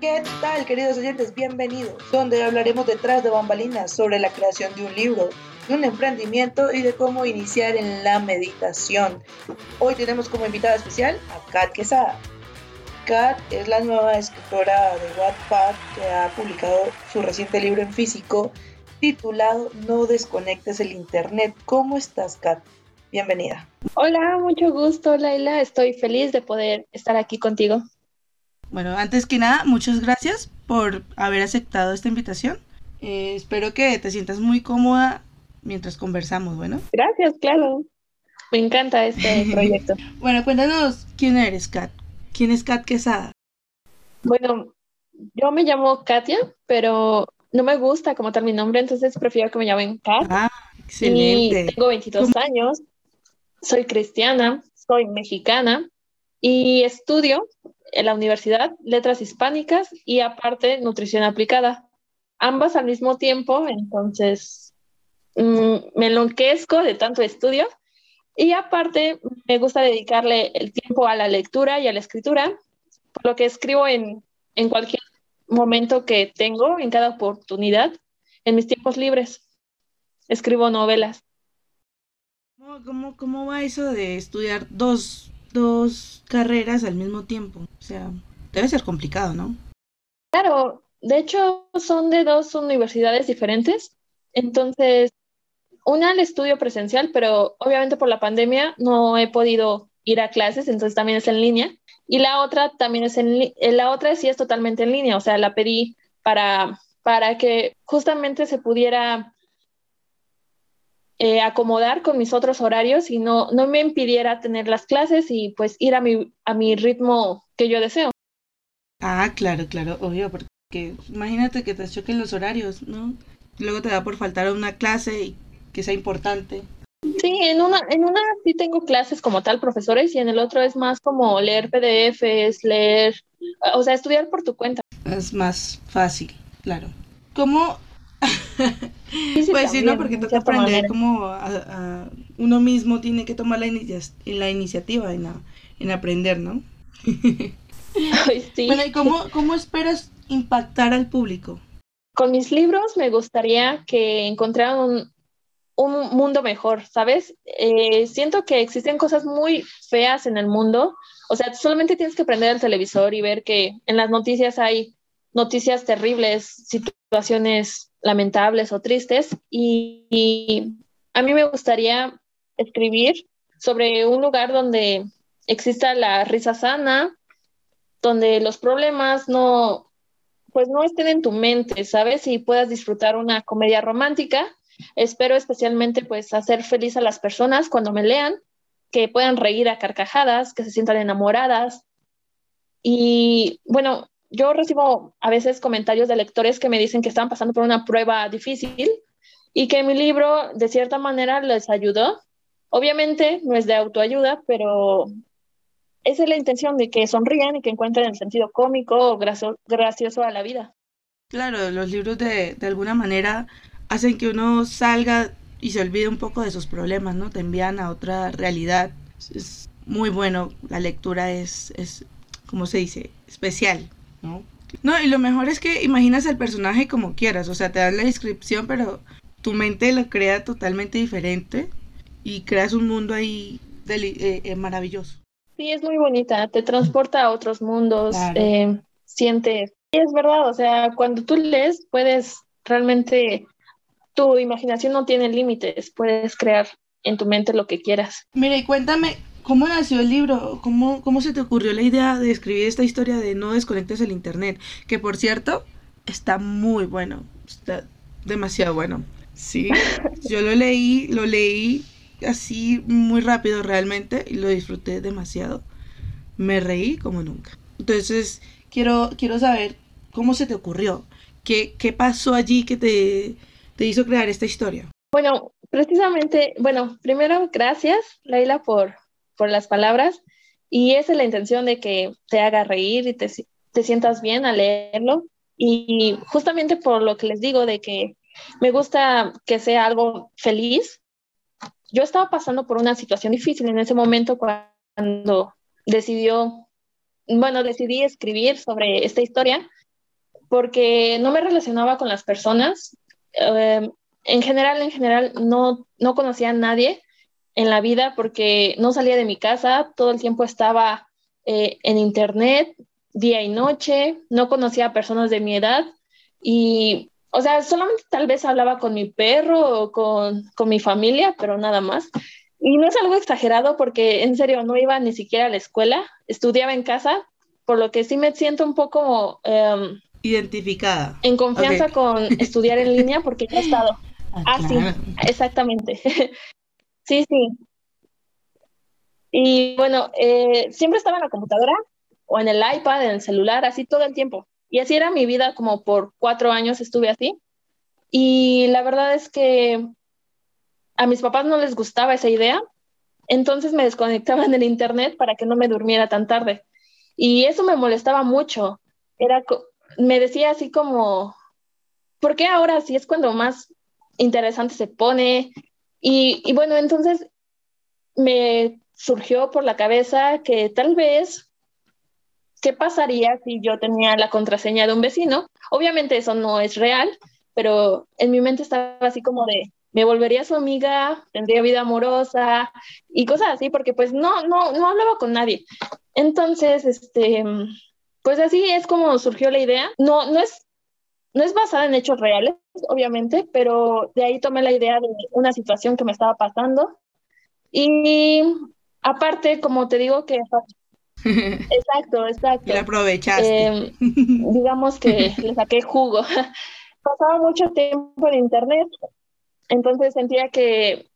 ¿Qué tal, queridos oyentes? Bienvenidos, donde hablaremos detrás de bambalinas sobre la creación de un libro, de un emprendimiento y de cómo iniciar en la meditación. Hoy tenemos como invitada especial a Kat Quesada. Kat es la nueva escritora de Wattpad que ha publicado su reciente libro en físico titulado No desconectes el Internet. ¿Cómo estás, Kat? Bienvenida. Hola, mucho gusto, Laila. Estoy feliz de poder estar aquí contigo. Bueno, antes que nada, muchas gracias por haber aceptado esta invitación. Eh, espero que te sientas muy cómoda mientras conversamos, ¿bueno? Gracias, claro. Me encanta este proyecto. bueno, cuéntanos quién eres, Kat. ¿Quién es Kat Quesada? Bueno, yo me llamo Katia, pero no me gusta como tal mi nombre, entonces prefiero que me llamen Kat. Ah, excelente. Y tengo 22 años, soy cristiana, soy mexicana y estudio en la universidad letras hispánicas y aparte nutrición aplicada. Ambas al mismo tiempo, entonces mm, me enloquezco de tanto estudio y aparte me gusta dedicarle el tiempo a la lectura y a la escritura, por lo que escribo en, en cualquier momento que tengo, en cada oportunidad, en mis tiempos libres. Escribo novelas. ¿Cómo, cómo, va eso de estudiar dos, dos carreras al mismo tiempo? O sea, debe ser complicado, ¿no? Claro, de hecho son de dos universidades diferentes. Entonces, una al estudio presencial, pero obviamente por la pandemia no he podido ir a clases, entonces también es en línea. Y la otra también es en eh, la otra sí es totalmente en línea, o sea, la pedí para, para que justamente se pudiera eh, acomodar con mis otros horarios y no, no me impidiera tener las clases y pues ir a mi, a mi ritmo que yo deseo. Ah, claro, claro, obvio, porque imagínate que te choquen los horarios, ¿no? Luego te da por faltar a una clase y que sea importante. Sí, en una, en una sí tengo clases como tal, profesores, y en el otro es más como leer PDFs, leer, o sea, estudiar por tu cuenta. Es más fácil, claro. ¿Cómo pues sí, ¿no? Porque toca aprender como uno mismo tiene que tomar la, la iniciativa en, en, aprender, ¿no? sí. Bueno, ¿y cómo, cómo esperas impactar al público? Con mis libros me gustaría que encontraran un, un mundo mejor, ¿sabes? Eh, siento que existen cosas muy feas en el mundo. O sea, solamente tienes que prender el televisor y ver que en las noticias hay noticias terribles, situaciones lamentables o tristes y, a mí me gustaría escribir sobre un lugar donde exista la risa sana, donde los problemas no, pues no estén en tu mente, ¿sabes? Y puedas disfrutar una comedia romántica. Espero especialmente pues hacer feliz a las personas cuando me lean, que puedan reír a carcajadas, que se sientan enamoradas. Y bueno, yo recibo a veces comentarios de lectores que me dicen que están pasando por una prueba difícil y que mi libro de cierta manera les ayudó. Obviamente no es de autoayuda, pero esa es la intención de que sonrían y que encuentren el sentido cómico o gracioso a la vida. Claro, los libros de, de alguna manera hacen que uno salga y se olvide un poco de sus problemas, ¿no? Te envían a otra realidad. Es muy bueno, la lectura es, es como se dice, especial. ¿No? No, y lo mejor es que imaginas al personaje como quieras, o sea, te dan la descripción, pero tu mente lo crea totalmente diferente y creas un mundo ahí eh, eh, maravilloso. Sí, es muy bonita, te transporta a otros mundos, eh, sientes, y es verdad, o sea, cuando tú lees puedes realmente, tu imaginación no tiene límites, puedes crear en tu mente lo que quieras. Mira, y cuéntame, ¿Cómo nació el libro? ¿Cómo, ¿Cómo se te ocurrió la idea de escribir esta historia de no desconectes el internet? Que por cierto, está muy bueno. Está demasiado bueno. Sí, yo lo leí, lo leí así muy rápido realmente y lo disfruté demasiado. Me reí como nunca. Entonces, quiero, quiero saber cómo se te ocurrió. ¿Qué, qué pasó allí que te, te hizo crear esta historia? Bueno, precisamente, bueno, primero gracias, Laila, por, por las palabras y esa es la intención de que te haga reír y te, te sientas bien al leerlo. Y justamente por lo que les digo de que me gusta que sea algo feliz, yo estaba pasando por una situación difícil en ese momento cuando decidió, bueno, decidí escribir sobre esta historia porque no me relacionaba con las personas. Em, en general, en general, no, no conocía a nadie en la vida porque no salía de mi casa, todo el tiempo estaba eh, en internet, día y noche, no conocía a personas de mi edad y, o sea, solamente tal vez hablaba con mi perro o con, con mi familia, pero nada más. Y no es algo exagerado porque en serio no iba ni siquiera a la escuela, estudiaba en casa, por lo que sí me siento un poco... Em, Identificada. En confianza con estudiar en línea porque ya he estado. Ah, ah sí, exactamente. sí, sí. Y bueno, eh, siempre estaba en la computadora o en el iPad, en el celular, así todo el tiempo. Y así era mi vida, como por cuatro años estuve así. Y la verdad es que a mis papás no les gustaba esa idea, entonces me desconectaban del internet para que no me durmiera tan tarde. Y eso me molestaba mucho. Era, me decía así como, ¿por qué ahora sí es cuando más interesante se pone? Y, bueno, entonces me surgió por la cabeza que tal vez, ¿qué pasaría si yo tenía la contraseña de un vecino? Obviamente eso no es real, pero en mi mente estaba así como de, me volvería su amiga, tendría vida amorosa y cosas así, porque pues no, no, no hablaba con nadie. Entonces, este, pues así es como surgió la idea. No, no es, no es basada en hechos reales, obviamente, pero de ahí tomé la idea de una situación que me estaba pasando. Y aparte, como te digo que Exacto, exacto. La aprovechaste. Em, digamos que le saqué jugo. Pasaba mucho tiempo en internet, entonces sentía que,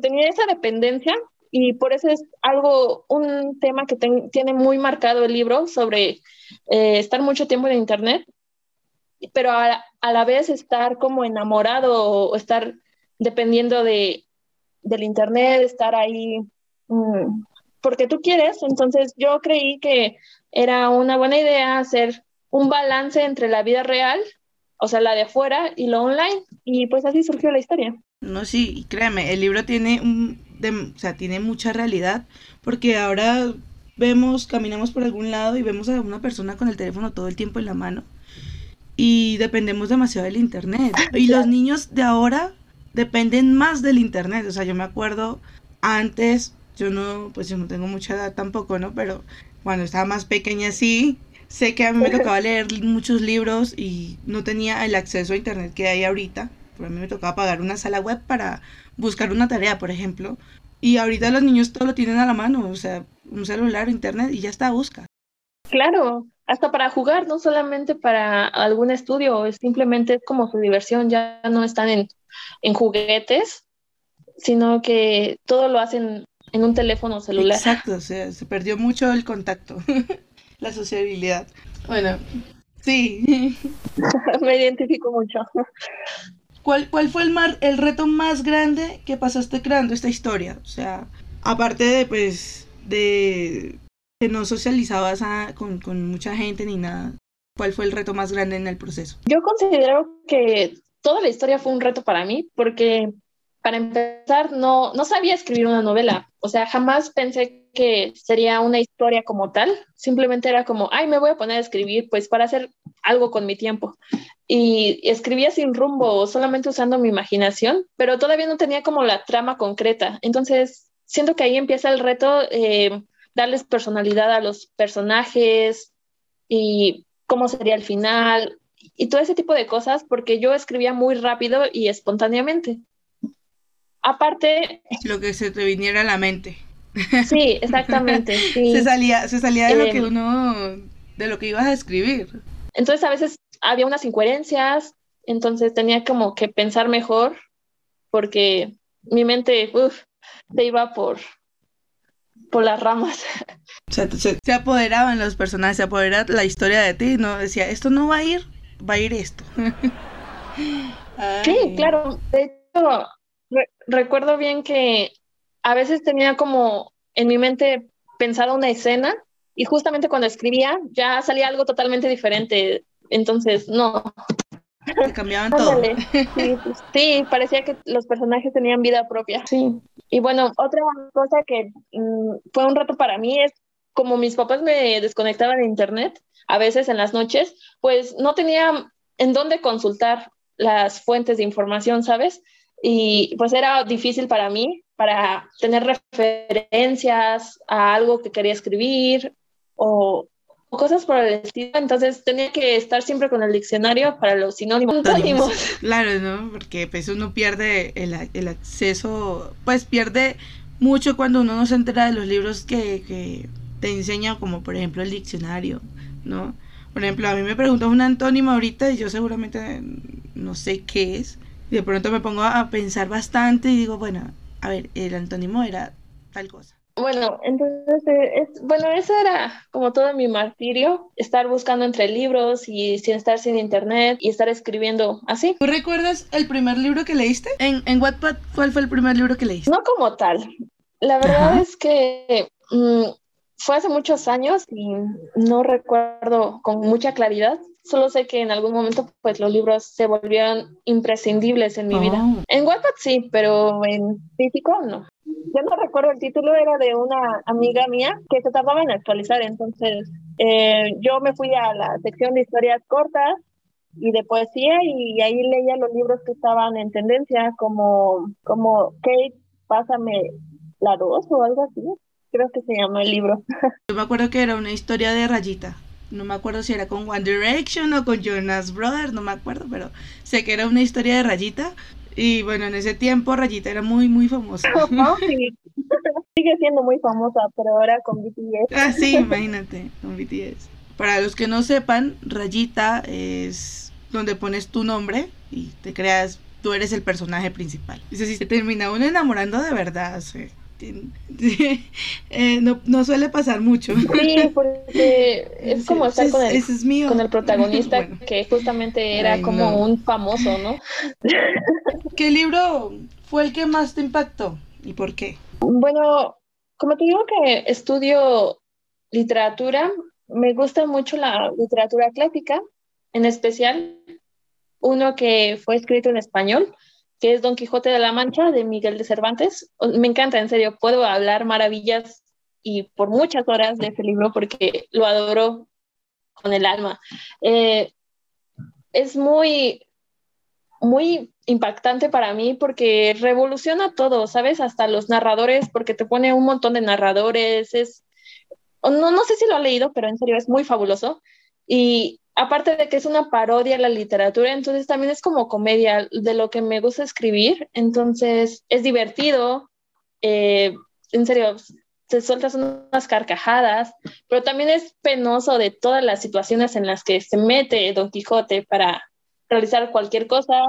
tenía esa dependencia y por eso es algo, un tema que tiene muy marcado el libro sobre eh, estar mucho tiempo en Internet, pero a, la vez estar como enamorado o estar dependiendo de, del Internet, estar ahí mm, porque tú quieres. Entonces yo creí que era una buena idea hacer un balance entre la vida real, o sea, la de afuera y lo online, y pues así surgió la historia. No, sí, créeme, el libro tiene un, o sea, tiene mucha realidad, porque ahora vemos, caminamos por algún lado y vemos a una persona con el teléfono todo el tiempo en la mano y dependemos demasiado del internet. Y los niños de ahora dependen más del internet. O sea, yo me acuerdo antes, yo no, pues yo no tengo mucha edad tampoco, ¿no? Pero cuando estaba más pequeña sí, sé que a mí me tocaba leer muchos libros y no tenía el acceso a internet que hay ahorita. Por a mí me tocaba pagar una sala web para buscar una tarea, por ejemplo. Y ahorita los niños todo lo tienen a la mano, o sea, un celular, internet y ya está, busca. Claro, hasta para jugar, no solamente para algún estudio, es simplemente como su diversión, ya no están en, en juguetes, sino que todo lo hacen en un teléfono celular. Exacto, o sea, se perdió mucho el contacto, la sociabilidad. Bueno, sí. Me identifico mucho. ¿Cuál, cuál fue el, mar, el reto más grande que pasaste creando esta historia? O sea, aparte de, pues, de que no socializabas con, con mucha gente ni nada, ¿cuál fue el reto más grande en el proceso? Yo considero que toda la historia fue un reto para mí porque para empezar, no, no sabía escribir una novela. O sea, jamás pensé que sería una historia como tal. Simplemente era como, ay, me voy a poner a escribir, pues para hacer algo con mi tiempo. Y escribía sin rumbo, solamente usando mi imaginación, pero todavía no tenía como la trama concreta. Entonces, siento que ahí empieza el reto, eh, darles personalidad a los personajes y cómo sería el final y todo ese tipo de cosas, porque yo escribía muy rápido y espontáneamente. Aparte... Lo que se te viniera a la mente. Sí, exactamente. se, salía, se salía de lo que em, uno, de lo que ibas a escribir. Entonces a veces había unas incoherencias, entonces tenía como que pensar mejor, porque mi mente se iba por, por las ramas. Se, apoderaban los personajes, se apoderaba la historia de ti, ¿no? Decía, esto no va a ir, va a ir esto. sí, claro. De hecho, recuerdo bien que a veces tenía como en mi mente pensada una escena y justamente cuando escribía ya salía algo totalmente diferente. Entonces, no. Cambiaban todo. Pues, sí, parecía que los personajes tenían vida propia. Sí. Y bueno, otra cosa que mm, fue un reto para mí es como mis papás me desconectaban de internet, a veces en las noches, pues no tenía en dónde consultar las fuentes de información, ¿sabes? Y pues era difícil para mí, para tener referencias a algo que quería escribir o, cosas por el estilo. Entonces tenía que estar siempre con el diccionario para los sinónimos. Claro, ¿no? Porque pues uno pierde el, el, acceso, pues pierde mucho cuando uno no se entera de los libros que, que te enseña, como por ejemplo el diccionario, ¿no? Por ejemplo, a mí me preguntas un antónimo ahorita y yo seguramente no sé qué es. Y de pronto me pongo a pensar bastante y digo, bueno, a ver, el antónimo era tal cosa. Bueno, entonces, eh, es, bueno, eso era como todo mi martirio, estar buscando entre libros y sin estar sin internet y estar escribiendo así. ¿Tú recuerdas el primer libro que leíste? En, en Wattpad, ¿cuál fue el primer libro que leíste? No como tal. La verdad es que mm, fue hace muchos años y no recuerdo con mucha claridad. Solo sé que en algún momento pues los libros se volvieron imprescindibles en mi vida. Oh. En Wattpad sí, pero en físico no. Yo no recuerdo el título, era de una amiga mía que se tardaba en actualizar, entonces eh, yo me fui a la sección de historias cortas y de poesía y ahí leía los libros que estaban en tendencia como, como Kate, pásame la dos o algo así creo que se llama el libro. Yo me acuerdo que era una historia de rayita. No me acuerdo si era con One Direction o con Jonas Brothers, no me acuerdo, pero sé que era una historia de rayita. Y bueno, en ese tiempo Rayita era muy, muy famosa. Sigue siendo muy famosa, pero ahora con BTS. Ah, sí, imagínate, con BTS. Para los que no sepan, Rayita es donde pones tu nombre y te creas, tú eres el personaje principal. Dice, si se termina uno enamorando de verdad, sí. Eh, no, suele pasar mucho. Sí, porque es como estar con el, con el protagonista que justamente era como un famoso, ¿no? ¿Qué libro fue el que más te impactó y por qué? Bueno, como te digo que estudio literatura, me gusta mucho la literatura clásica, en especial uno que fue escrito en español, que es Don Quijote de la Mancha de Miguel de Cervantes. Me encanta, en serio, puedo hablar maravillas y por muchas horas de ese libro porque lo adoro con el alma. Eh, es muy, muy impactante para mí porque revoluciona todo, ¿sabes? Hasta los narradores, porque te pone un montón de narradores, es... No, no sé si lo ha leído, pero en serio es muy fabuloso. Y aparte de que es una parodia a la literatura, entonces también es como comedia de lo que me gusta escribir, entonces es divertido, eh, en serio, se sueltas unas carcajadas, pero también es penoso de todas las situaciones en las que se mete Don Quijote para realizar cualquier cosa,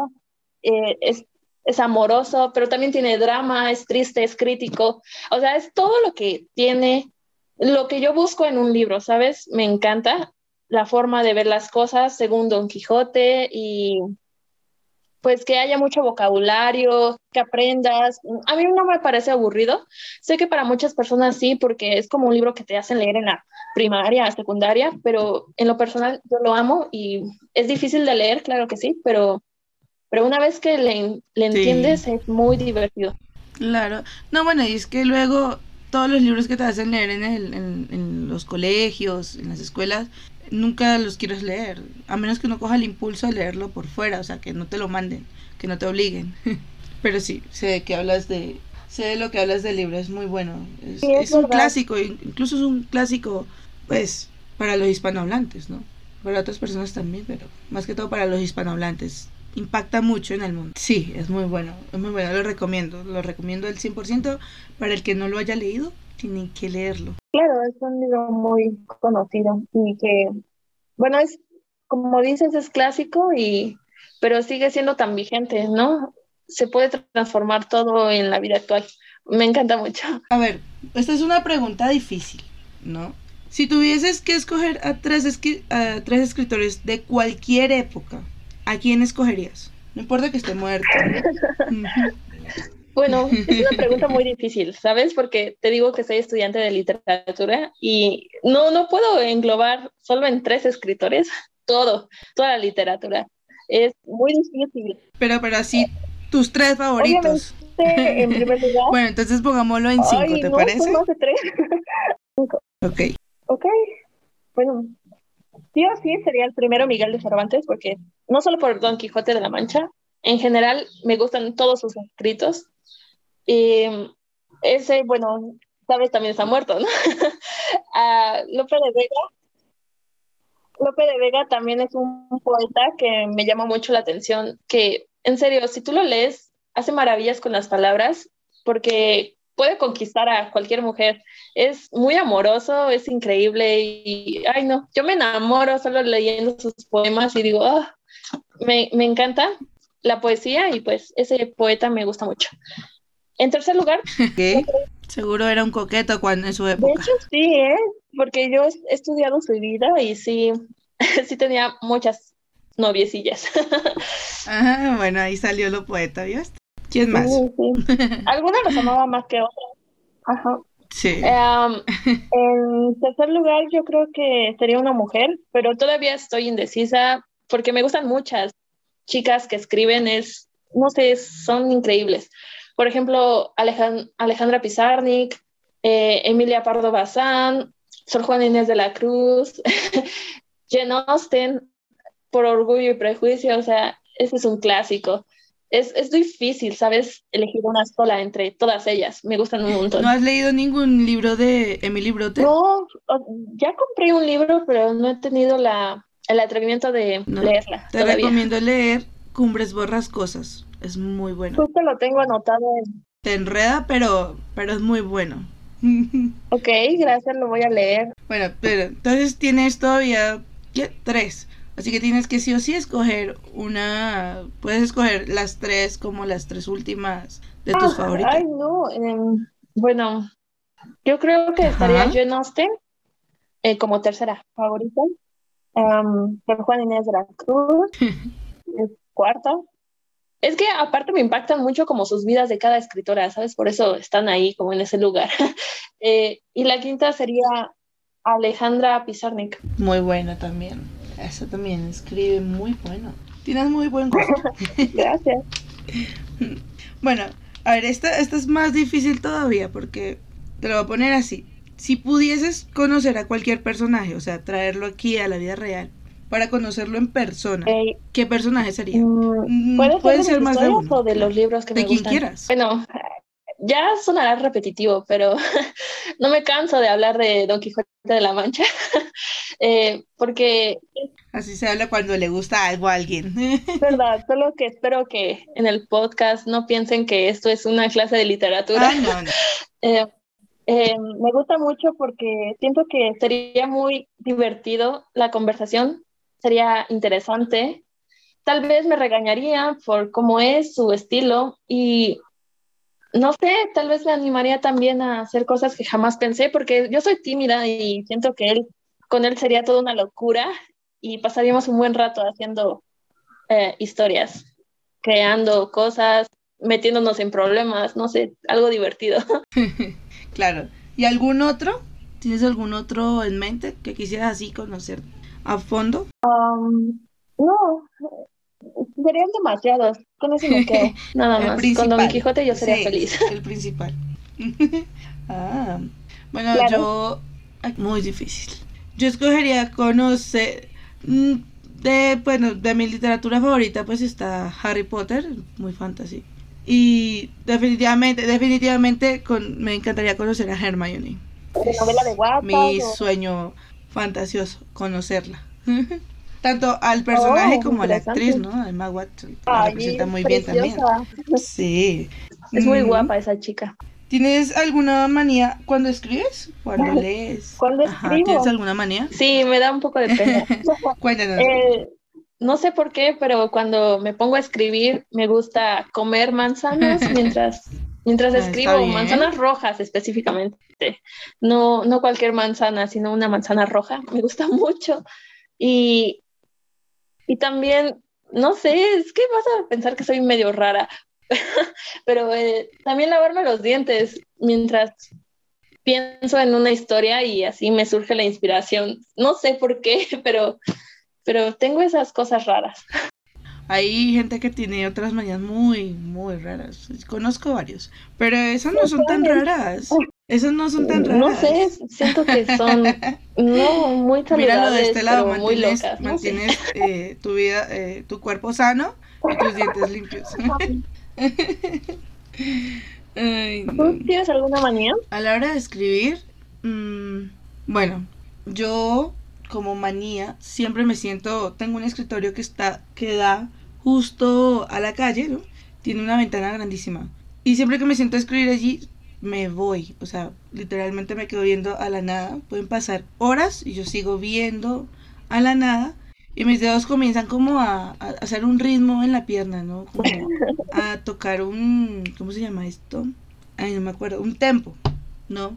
eh, es, es amoroso, pero también tiene drama, es triste, es crítico, o sea, es todo lo que tiene lo que yo busco en un libro, ¿sabes? Me encanta la forma de ver las cosas según Don Quijote y pues que haya mucho vocabulario, que aprendas. A mí no me parece aburrido. Sé que para muchas personas sí, porque es como un libro que te hacen leer en la primaria, secundaria, pero en lo personal yo lo amo y es difícil de leer, claro que sí, pero, pero una vez que le, entiendes es muy divertido. Claro. No, bueno, y es que luego todos los libros que te hacen leer en, el, en, en los colegios, en las escuelas, nunca los quieres leer, a menos que no coja el impulso de leerlo por fuera, o sea, que no te lo manden, que no te obliguen. Pero sí, sé de que hablas de, sé de lo que hablas del libro, es muy bueno. Es, un clásico, incluso es un clásico, pues, para los hispanohablantes, ¿no? Para otras personas también, pero más que todo para los hispanohablantes. Impacta mucho en el mundo. Sí, es muy bueno, es muy bueno, lo recomiendo, lo recomiendo al 100% para el que no lo haya leído tienen que leerlo. Claro, es un libro muy conocido y que, bueno, es, como dices, es clásico y, pero sigue siendo tan vigente, ¿no? Se puede transformar todo en la vida actual. Me encanta mucho. A ver, esta es una pregunta difícil, ¿no? Si tuvieses que escoger a tres, a tres escritores de cualquier época, ¿a quién escogerías? No importa que esté muerto. Bueno, es una pregunta muy difícil, ¿sabes? Porque te digo que soy estudiante de literatura y no, no puedo englobar solo en tres escritores todo, toda la literatura. Es muy difícil. Pero, pero así, tus tres favoritos. en primer lugar. bueno, entonces pongámoslo en cinco, ¿te parece? tres. Ok. Ok. Bueno, sí o sí sería el primero Miguel de Cervantes, porque no solo por Don Quijote de la Mancha, en general me gustan todos sus escritos. Y ese, bueno, sabes, también está muerto, ¿no? de Vega. Lope de Vega también es un poeta que me llama mucho la atención, que en serio, si tú lo lees, hace maravillas con las palabras, porque puede conquistar a cualquier mujer. Es muy amoroso, es increíble y, ay no, yo me enamoro solo leyendo sus poemas y digo, ah, me, me encanta la poesía y pues ese poeta me gusta mucho. En tercer lugar, ¿Qué? Seguro era un coqueto cuando en su de época. hecho sí, ¿eh? porque yo he estudiado su vida y sí, sí tenía muchas noviecillas. Ajá, bueno, ahí salió lo poeta, ¿viste? ¿Quién más? Sí, sí. Algunas las amaba más que otras. Ajá. Sí. Em, en tercer lugar, yo creo que sería una mujer, pero todavía estoy indecisa porque me gustan muchas chicas que escriben, es, no sé, son increíbles. Por ejemplo, Alejan- Alejandra Pizarnik, eh, Emilia Pardo Bazán, Sor Juana Inés de la Cruz, Jane Austen, por Orgullo y Prejuicio, o sea, ese es un clásico. Es, es difícil, ¿sabes? Elegir una sola entre todas ellas. Me gustan un montón. ¿No has leído ningún libro de Emily Brote? No, ya compré un libro, pero no he tenido la, el atrevimiento de No. leerla Te todavía. recomiendo leer Cumbres Borrascosas. Es muy bueno. Justo lo tengo anotado en... Te enreda, pero, pero es muy bueno. Ok, gracias, lo voy a leer. Bueno, pero entonces tienes todavía ¿qué? tres. Así que tienes que sí o sí escoger una. Puedes escoger las tres como las tres últimas de tus Ah, favoritas. Ay, no. em, bueno, yo creo que estaría Ajá. Jane Austen eh, como tercera favorita. Um, Sor Juana Inés de la Cruz, es cuarta. Es que aparte me impactan mucho como sus vidas de cada escritora, ¿sabes? Por eso están ahí como en ese lugar. Eh, y la quinta sería Alejandra Pizarnik. Muy buena también. Esa también escribe muy bueno. Tienes muy buen gusto. Gracias. Bueno, a ver, esta, esta es más difícil todavía porque te lo voy a poner así. Si pudieses conocer a cualquier personaje, o sea, traerlo aquí a la vida real, para conocerlo en persona, Eh, ¿qué personaje sería? mm, Mm, ¿Puede pueden ser, de ser más de uno. o de los libros que De me quien gustan? quieras. Bueno, ya sonará repetitivo, pero no me canso de hablar de Don Quijote de la Mancha, eh, porque Así se habla cuando le gusta algo a alguien. verdad, solo que espero que en el podcast no piensen que esto es una clase de literatura. ah, no, no. Eh, eh, me gusta mucho porque siento que sería muy divertido la conversación, sería interesante. Tal vez me regañaría por cómo es su estilo y no sé, tal vez me animaría también a hacer cosas que jamás pensé porque yo soy tímida y siento que él, con él sería toda una locura y pasaríamos un buen rato haciendo eh, historias, creando cosas, metiéndonos en problemas, no sé, algo divertido. Claro. ¿Y algún otro? ¿Tienes algún otro en mente que quisieras así conocer a fondo? Um, no, serían demasiados. Con eso me quedo. Nada más. Con principal. Don Quijote yo sería Sí, feliz. El principal. ah, bueno, Claro. yo. Muy difícil. Yo escogería conocer. mm, De, bueno, de mi literatura favorita, pues está Harry Potter, muy fantasy. Y definitivamente, definitivamente con, me encantaría conocer a Hermione. De novela de Wattpad Mi o- sueño fantasioso, conocerla. Tanto al personaje Oh, como a la actriz, ¿no? Emma Watson. La representa muy preciosa. bien también. Sí. Es muy Mm. guapa esa chica. ¿Tienes alguna manía cuando escribes? Cuando lees. Cuando Ajá, escribo. ¿Tienes alguna manía? Sí, me da un poco de pena. Cuéntanos. Eh, no sé por qué, pero cuando me pongo a escribir me gusta comer manzanas mientras, mientras Ah, escribo, manzanas rojas específicamente. No, no cualquier manzana, sino una manzana roja. Me gusta mucho. Y, y también, no sé, es que vas a pensar que soy medio rara, pero eh, también lavarme los dientes mientras pienso en una historia y así me surge la inspiración. No sé por qué, pero, pero tengo esas cosas raras. Hay gente que tiene otras manías muy, muy raras. Conozco varios. Pero esas no son tan raras. Esos no son tan raros. No sé, siento que son no muy saludables, Míralo de este lado, pero muy mantienes, locas. no sé. mantienes eh, tu vida, eh, tu cuerpo sano y tus dientes limpios. Ay, no. ¿Tú tienes alguna manía? A la hora de escribir, mm, bueno, yo como manía siempre me siento, tengo un escritorio que está, que da justo a la calle, ¿no? Tiene una ventana grandísima. Y siempre que me siento a escribir allí, me voy. O sea, literalmente me quedo viendo a la nada. Pueden pasar horas y yo sigo viendo a la nada. Y mis dedos comienzan como a, a hacer un ritmo en la pierna, ¿no? Como a tocar un, ¿cómo se llama esto? Ay, no me acuerdo, un tempo, ¿no?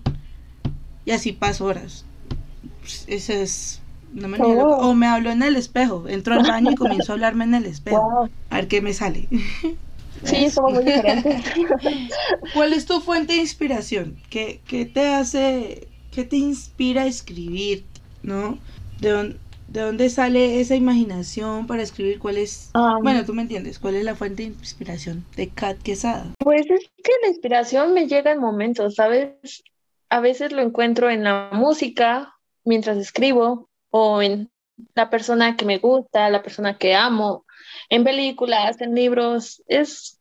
Y así paso horas. Esa es manera. loca. Oh. O me hablo en el espejo. Entro al baño y comienzo a hablarme en el espejo. Wow. A ver qué me sale. Sí, somos muy diferentes. ¿Cuál es tu fuente de inspiración? ¿Qué, qué te hace, qué te inspira a escribir? ¿No? ¿De, dónde, ¿De dónde sale esa imaginación para escribir? ¿Cuál es, Um, bueno, tú me entiendes, cuál es la fuente de inspiración de Kat Quesada? Pues es que la inspiración me llega en momentos, ¿sabes? A veces lo encuentro en la música mientras escribo o en la persona que me gusta, la persona que amo, en películas, en libros. Es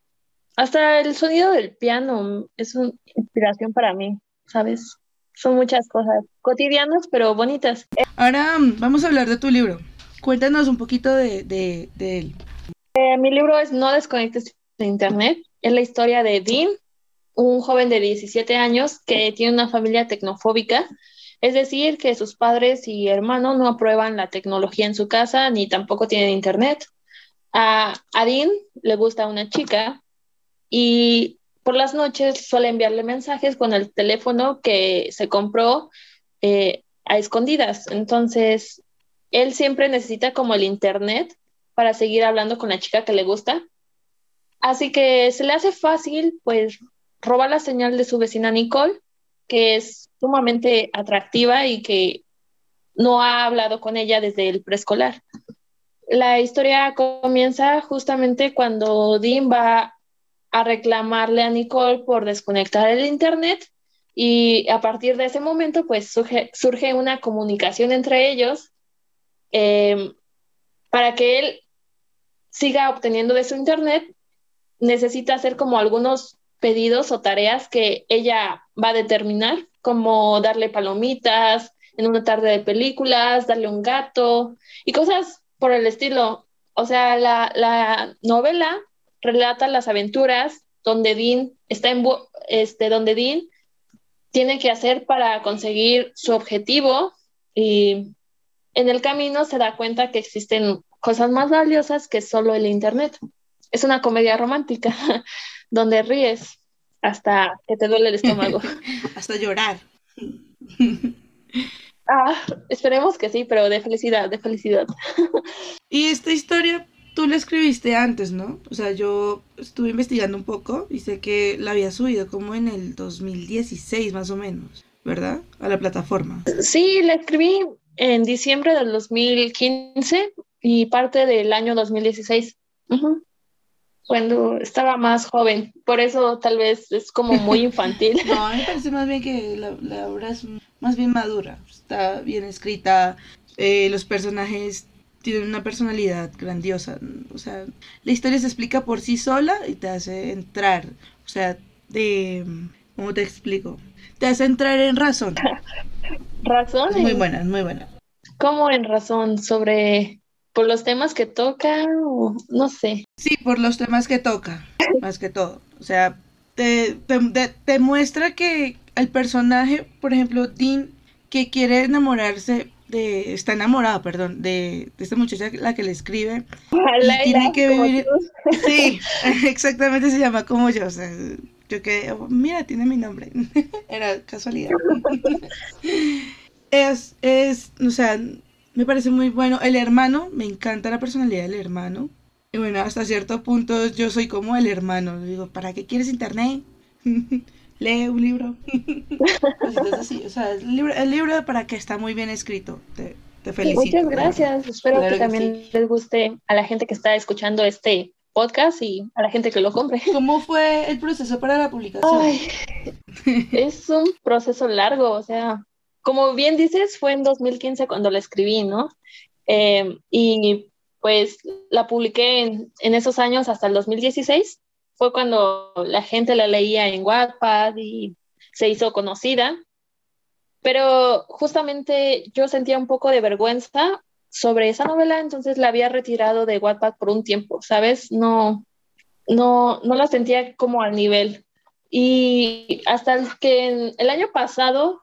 hasta el sonido del piano es una inspiración para mí, ¿sabes? Son muchas cosas cotidianas pero bonitas. Ahora mm, vamos a hablar de tu libro. Cuéntanos un poquito de, de, de él. Eh, mi libro es No desconectes de Internet. Es la historia de Dean, un joven de 17 años que tiene una familia tecnofóbica. Es decir, que sus padres y hermanos no aprueban la tecnología en su casa ni tampoco tienen Internet. A, a Dean le gusta una chica y por las noches suele enviarle mensajes con el teléfono que se compró eh, a escondidas. Entonces, él siempre necesita como el Internet para seguir hablando con la chica que le gusta. Así que se le hace fácil, pues, robar la señal de su vecina Nicole, que es sumamente atractiva y que no ha hablado con ella desde el preescolar. La historia comienza justamente cuando Dean va a reclamarle a Nicole por desconectar el internet y a partir de ese momento pues surge, una comunicación entre ellos eh, para que él siga obteniendo de su internet necesita hacer como algunos pedidos o tareas que ella va a determinar, como darle palomitas en una tarde de películas, darle un gato y cosas por el estilo. O sea, la, la novela relata las aventuras donde Dean está en este donde Dean tiene que hacer para conseguir su objetivo y en el camino se da cuenta que existen cosas más valiosas que solo el internet. Es una comedia romántica donde ríes hasta que te duele el estómago. Hasta llorar. ah, esperemos que sí, pero de felicidad, de felicidad. y esta historia tú la escribiste antes, ¿no? O sea, yo estuve investigando un poco y sé que la había subido como en el 2016 más o menos, ¿verdad? A la plataforma. Sí, la escribí en diciembre del 2015 y parte del año 2016. Uh -huh. Cuando estaba más joven, por eso tal vez es como muy infantil. no, a mí me parece más bien que la, la obra es más bien madura, está bien escrita, eh, los personajes tienen una personalidad grandiosa. O sea, la historia se explica por sí sola y te hace entrar. O sea, de. ¿Cómo te explico? Te hace entrar en razón. ¿Razón? Muy buena, es muy buena. ¿Cómo en razón? ¿Sobre. por los temas que toca? O no sé. Sí, por los temas que toca, más que todo. O sea, te, te, muestra que el personaje, por ejemplo, Dean, que quiere enamorarse de, está enamorado, perdón, de, de esta muchacha la que le escribe. Ojalá y tiene que vivir. Sí, exactamente se llama como yo. O sea, yo que, mira, tiene mi nombre. Era casualidad. es, es, o sea, me parece muy bueno. El hermano, me encanta la personalidad del hermano. Y bueno, hasta cierto punto yo soy como el hermano. Digo, ¿para qué quieres internet? lee un libro. así, o sea, el libro, el libro para que está muy bien escrito. Te, te felicito. Muchas gracias. Espero claro que, que, también sí. les guste a la gente que está escuchando este podcast y a la gente que lo compre. ¿Cómo fue el proceso para la publicación? Ay, es un proceso largo, o sea, como bien dices, fue en 2015 cuando la escribí, ¿no? Eh, y pues la publiqué en, en, esos años hasta el 2016. Fue cuando la gente la leía en Wattpad y se hizo conocida. Pero justamente yo sentía un poco de vergüenza sobre esa novela, entonces la había retirado de Wattpad por un tiempo, ¿sabes? No, no, no la sentía como al nivel. Y hasta el que el año pasado,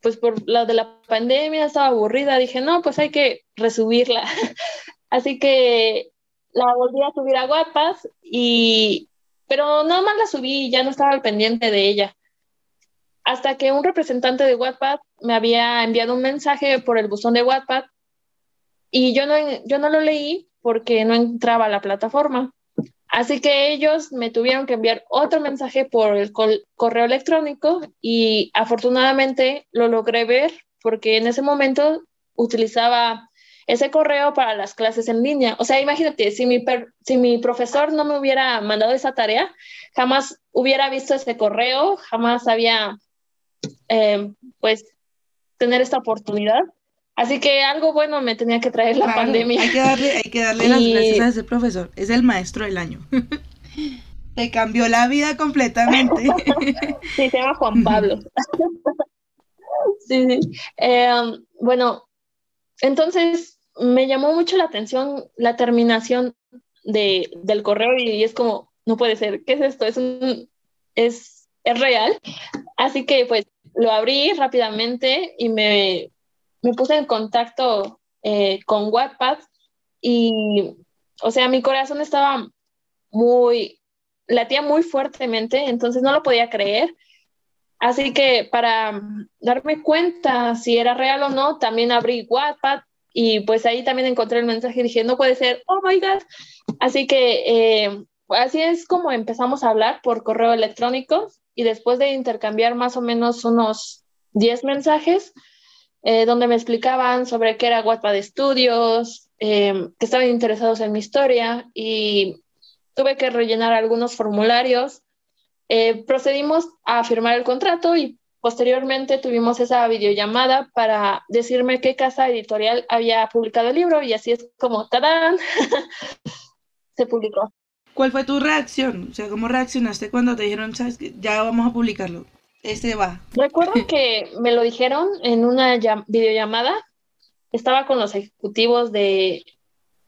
pues por la de la pandemia estaba aburrida, dije, no, pues hay que resubirla. Así que la volví a subir a Wattpad y, pero nada más la subí y ya no estaba al pendiente de ella. Hasta que un representante de Wattpad me había enviado un mensaje por el buzón de Wattpad y yo no, yo no lo leí porque no entraba a la plataforma. Así que ellos me tuvieron que enviar otro mensaje por el correo electrónico y afortunadamente lo logré ver porque en ese momento utilizaba ese correo para las clases en línea. O sea, imagínate, si mi, si mi profesor no me hubiera mandado esa tarea, jamás hubiera visto ese correo, jamás había, eh, pues, tener esta oportunidad. Así que algo bueno me tenía que traer la pandemia. Hay que darle, hay que darle las gracias a ese profesor. Es el maestro del año. Te cambió la vida completamente. sí, se llama Juan Pablo. sí, sí. Em, bueno, entonces me llamó mucho la atención la terminación de, del correo y es como, no puede ser, ¿qué es esto? Es, un, es, es real. Así que pues lo abrí rápidamente y me, me puse en contacto eh, con Wattpad y, o sea, mi corazón estaba muy, latía muy fuertemente, entonces no lo podía creer. Así que para darme cuenta si era real o no, también abrí Wattpad y pues ahí también encontré el mensaje y dije, no puede ser, oh my God. Así que eh, así es como empezamos a hablar por correo electrónico y después de intercambiar más o menos unos 10 mensajes, eh, donde me explicaban sobre qué era Wattpad Estudios, eh, que estaban interesados en mi historia y tuve que rellenar algunos formularios. Eh, procedimos a firmar el contrato y posteriormente tuvimos esa videollamada para decirme qué casa editorial había publicado el libro y así es como, ¡tadán! se publicó. ¿Cuál fue tu reacción? O sea, ¿cómo reaccionaste cuando te dijeron, sabes, que ya vamos a publicarlo? Este va. Recuerdo que me lo dijeron en una videollamada. Estaba con los ejecutivos de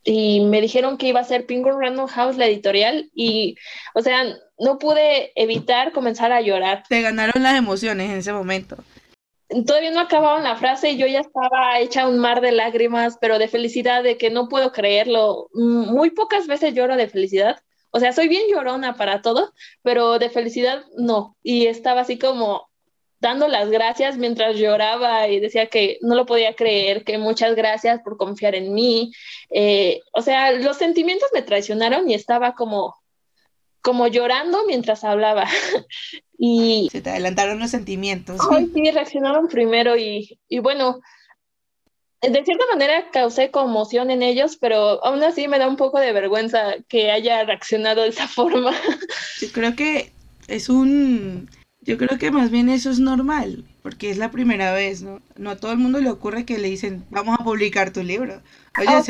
y me dijeron que iba a ser Penguin Random House la editorial y, o sea, no pude evitar comenzar a llorar. Te ganaron las emociones en ese momento. Todavía no acababan la frase y yo ya estaba hecha un mar de lágrimas, pero de felicidad, de que no puedo creerlo. Muy pocas veces lloro de felicidad, o sea, soy bien llorona para todo, pero de felicidad no. Y estaba así como dando las gracias mientras lloraba y decía que no lo podía creer, que muchas gracias por confiar en mí. Eh, o sea, los sentimientos me traicionaron y estaba como, como llorando mientras hablaba. y se te adelantaron los sentimientos. Ay, sí, reaccionaron primero y, y bueno, de cierta manera causé conmoción en ellos, pero aún así me da un poco de vergüenza que haya reaccionado de esa forma. Yo creo que es un... Yo creo que más bien eso es normal, porque es la primera vez, ¿no? No a todo el mundo le ocurre que le dicen, vamos a publicar tu libro. Oye, ah,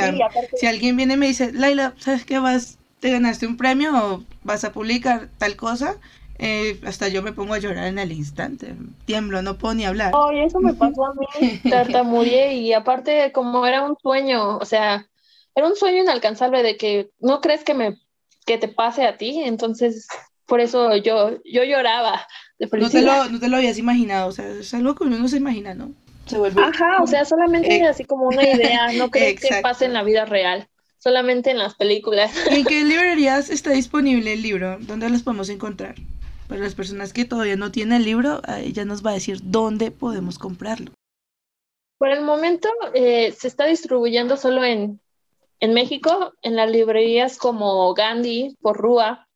si alguien viene y me dice, Laila, ¿sabes qué vas? ¿Te ganaste un premio o vas a publicar tal cosa? Eh, hasta yo me pongo a llorar en el instante. Tiemblo, no puedo ni hablar. Ay, eso me pasó a mí. Tartamudeé y aparte como era un sueño, o sea, era un sueño inalcanzable de que no crees que me que te pase a ti, entonces por eso yo yo lloraba de felicidad. No te lo, no te lo habías imaginado, o sea, es algo que uno no se imagina, ¿no? Se vuelve... Ajá, o sea, solamente eh, así como una idea, no crees que pase en la vida real solamente en las películas. ¿En qué librerías está disponible el libro? ¿Dónde los podemos encontrar? Para las personas que todavía no tienen el libro, ella nos va a decir dónde podemos comprarlo. Por el momento eh, se está distribuyendo solo en, en México, en las librerías como Gandhi, Porrúa,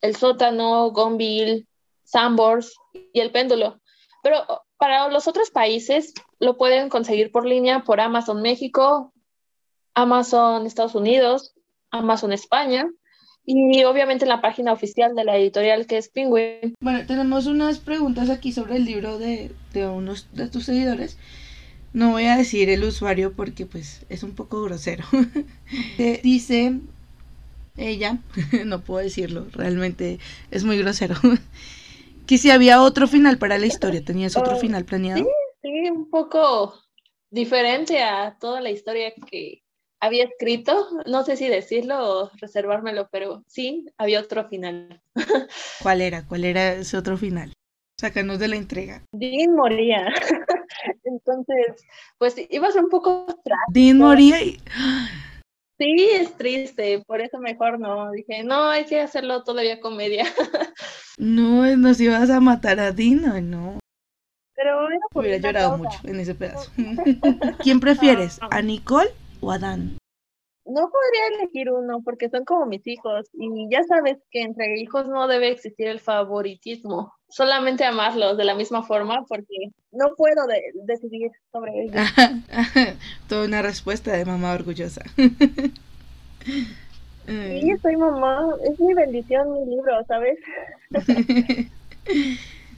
El Sótano, Gonville, Sambors y El Péndulo. Pero para los otros países lo pueden conseguir por línea por Amazon México, Amazon Estados Unidos, Amazon España y obviamente en la página oficial de la editorial que es Penguin. Bueno, tenemos unas preguntas aquí sobre el libro de, de unos de tus seguidores. No voy a decir el usuario porque pues es un poco grosero. Dice ella, no puedo decirlo, realmente es muy grosero. que si había otro final para la historia, ¿tenías otro oh, final planeado? Sí, sí, un poco diferente a toda la historia que había escrito. No sé si decirlo o reservármelo, pero sí, había otro final. ¿Cuál era? ¿Cuál era ese otro final? Sácanos de la entrega. Dean moría. Entonces, pues iba a ser un poco trágico. Dean moría y... Sí, es triste, por eso mejor no. Dije, no, hay que hacerlo todavía comedia. no, nos ibas a matar a Dina, no. Pero era Hubiera llorado mucho en ese pedazo. ¿Quién prefieres, a Nicole o a Dan? No podría elegir uno porque son como mis hijos y ya sabes que entre hijos no debe existir el favoritismo, solamente amarlos de la misma forma porque no puedo decidir sobre ellos. Toda una respuesta de mamá orgullosa. sí, soy mamá, es mi bendición mi libro, ¿sabes?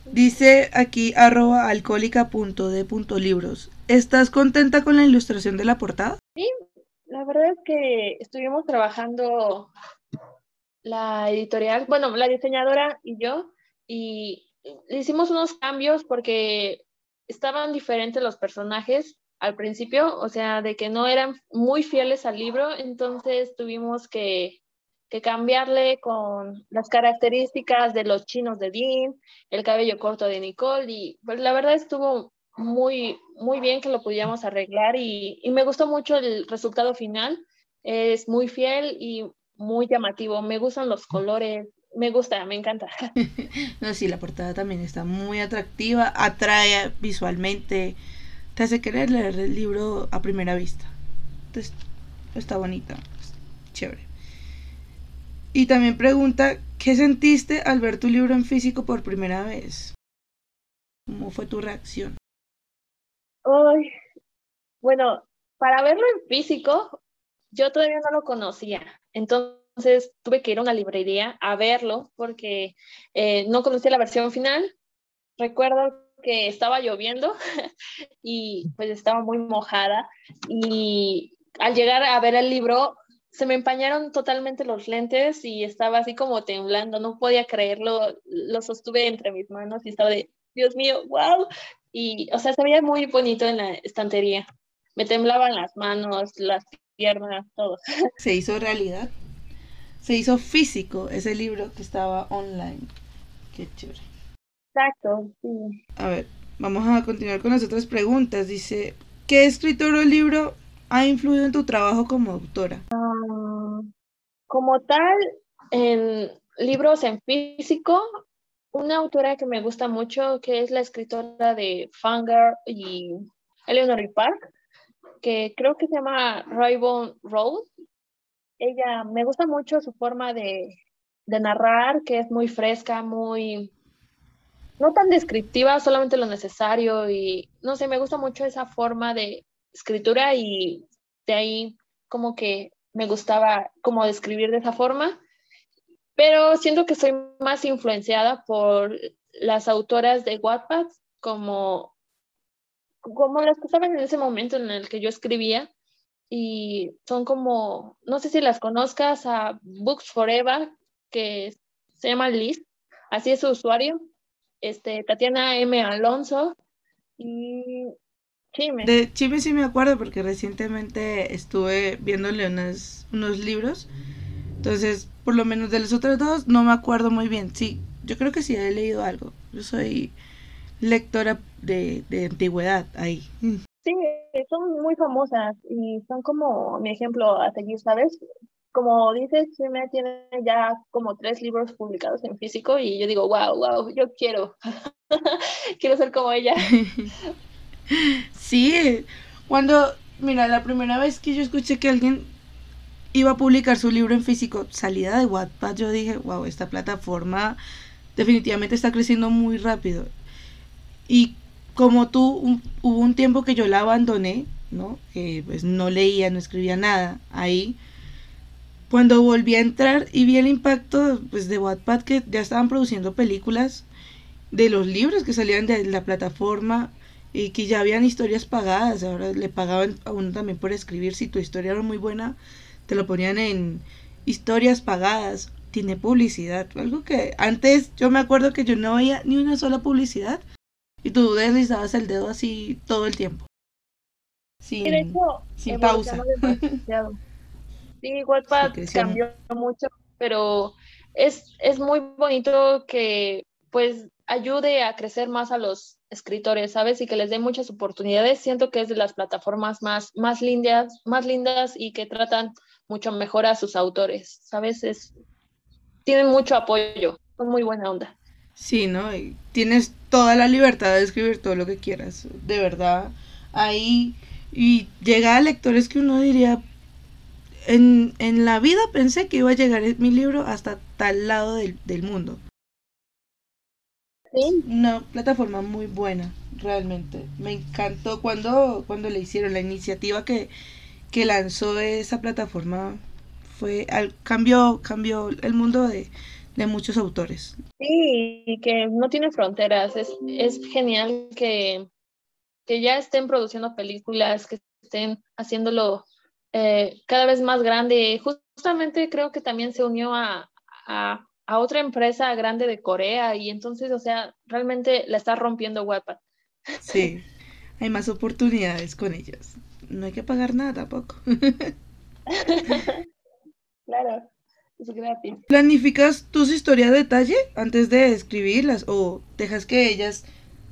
Dice aquí arroba alcohólica.de.libros. ¿Estás contenta con la ilustración de la portada? Sí, la verdad es que estuvimos trabajando la editorial, bueno, la diseñadora y yo, y hicimos unos cambios porque estaban diferentes los personajes al principio, o sea, de que no eran muy fieles al libro, entonces tuvimos que, que cambiarle con las características de los chinos de Dean, el cabello corto de Nicole, y pues la verdad estuvo muy, muy bien que lo pudiéramos arreglar y, y, me gustó mucho el resultado final. Es muy fiel y muy llamativo. Me gustan los colores. Me gusta, me encanta. no, sí, la portada también está muy atractiva, atrae visualmente, te hace querer leer el libro a primera vista. Entonces, está bonita, chévere. Y también pregunta, ¿qué sentiste al ver tu libro en físico por primera vez? ¿Cómo fue tu reacción? Ay, bueno, para verlo en físico, yo todavía no lo conocía. Entonces tuve que ir a una librería a verlo porque eh, no conocía la versión final. Recuerdo que estaba lloviendo y pues estaba muy mojada y al llegar a ver el libro se me empañaron totalmente los lentes y estaba así como temblando, no podía creerlo, lo sostuve entre mis manos y estaba de, Dios mío, wow, y, o sea, se veía muy bonito en la estantería. Me temblaban las manos, las piernas, todo. Se hizo realidad. Se hizo físico ese libro que estaba online. Qué chévere. Exacto, sí. A ver, vamos a continuar con las otras preguntas. Dice, ¿qué escritor o libro ha influido en tu trabajo como autora? Ah, como tal, en libros en físico, una autora que me gusta mucho, que es la escritora de Fanger y Eleanor Park, que creo que se llama Raybon Rose. Ella me gusta mucho su forma de, de narrar, que es muy fresca, muy no tan descriptiva, solamente lo necesario y no sé, me gusta mucho esa forma de escritura y de ahí como que me gustaba como describir de esa forma pero siento que soy más influenciada por las autoras de Wattpad como, como las que estaban en ese momento en el que yo escribía y son como, no sé si las conozcas, a Books Forever, que se llama Liz, así es su usuario, este, Tatiana M. Alonso y Chime. De Chime sí me acuerdo porque recientemente estuve viéndole unos, unos libros entonces, por lo menos de los otros dos, no me acuerdo muy bien. Sí, yo creo que sí he leído algo. Yo soy lectora de, de antigüedad ahí. Sí, son muy famosas y son como mi ejemplo a seguir, ¿sabes? Como dices, me tiene ya como tres libros publicados en físico y yo digo, wow, wow, yo quiero, quiero ser como ella. sí, cuando, mira, la primera vez que yo escuché que alguien iba a publicar su libro en físico, salida de Wattpad, yo dije, wow, esta plataforma definitivamente está creciendo muy rápido. Y como tú, hubo un tiempo que yo la abandoné, ¿no? Que pues no leía, no escribía nada ahí. cuando volví a entrar y vi el impacto pues, de Wattpad, que ya estaban produciendo películas de los libros que salían de la plataforma y que ya habían historias pagadas, ahora le pagaban a uno también por escribir, si tu historia era muy buena, te lo ponían en historias pagadas, tiene publicidad, algo que antes yo me acuerdo que yo no veía ni una sola publicidad y tú deslizabas el dedo así todo el tiempo. Sin, sin pausa. Sí, Wattpad cambió mucho, pero es, es muy bonito que pues ayude a crecer más a los escritores, ¿sabes? Y que les dé muchas oportunidades. Siento que es de las plataformas más, más lindas, más lindas y que tratan mucho mejor a sus autores, ¿sabes? Es, tienen mucho apoyo, son muy buena onda. Sí, ¿no? Y tienes toda la libertad de escribir todo lo que quieras, de verdad. Ahí, y llega a lectores que uno diría, en, en la vida pensé que iba a llegar mi libro hasta tal lado del, del mundo. Sí. Una plataforma muy buena, realmente. Me encantó cuando, cuando le hicieron la iniciativa que, que lanzó esa plataforma. Fue al, cambió, cambió el mundo de, de muchos autores. Sí, que no tiene fronteras. Es, es genial que, que ya estén produciendo películas, que estén haciéndolo eh, cada vez más grande. Justamente creo que también se unió a, a, a, otra empresa grande de Corea y entonces, o sea, realmente la está rompiendo Wattpad. Sí, hay más oportunidades con ellas. No hay que pagar nada tampoco. claro, es gratis. ¿Planificas tus historias de detalle antes de escribirlas o dejas que ellas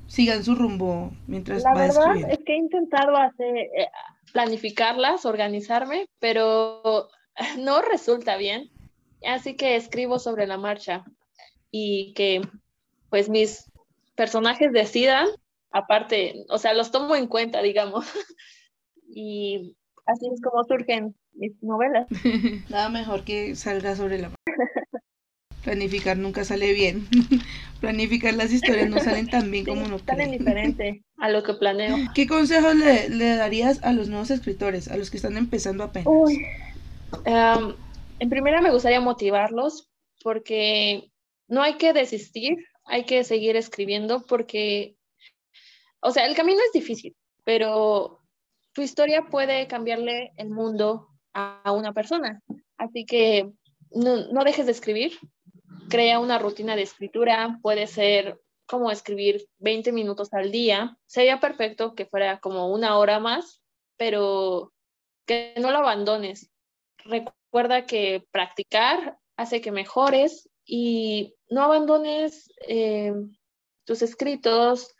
sigan su rumbo mientras La verdad escribiendo? es que he intentado hacer, eh, planificarlas, organizarme, pero no resulta bien. Así que escribo sobre la marcha y que pues mis personajes decidan, aparte, o sea, los tomo en cuenta, digamos. Y así es como surgen mis novelas. Nada mejor que salga sobre la Planificar nunca sale bien. Planificar las historias no salen tan bien como Sí, uno salen diferente a lo que planeo. ¿Qué consejos le, le darías a los nuevos escritores, a los que están empezando apenas? Uy. En primera me gustaría motivarlos porque no hay que desistir, hay que seguir escribiendo porque, o sea, el camino es difícil, pero tu historia puede cambiarle el mundo a, una persona. Así que no, no dejes de escribir, crea una rutina de escritura, puede ser como escribir 20 minutos al día. Sería perfecto que fuera como una hora más, pero que no lo abandones. Recuerda que practicar hace que mejores y no abandones eh, tus escritos.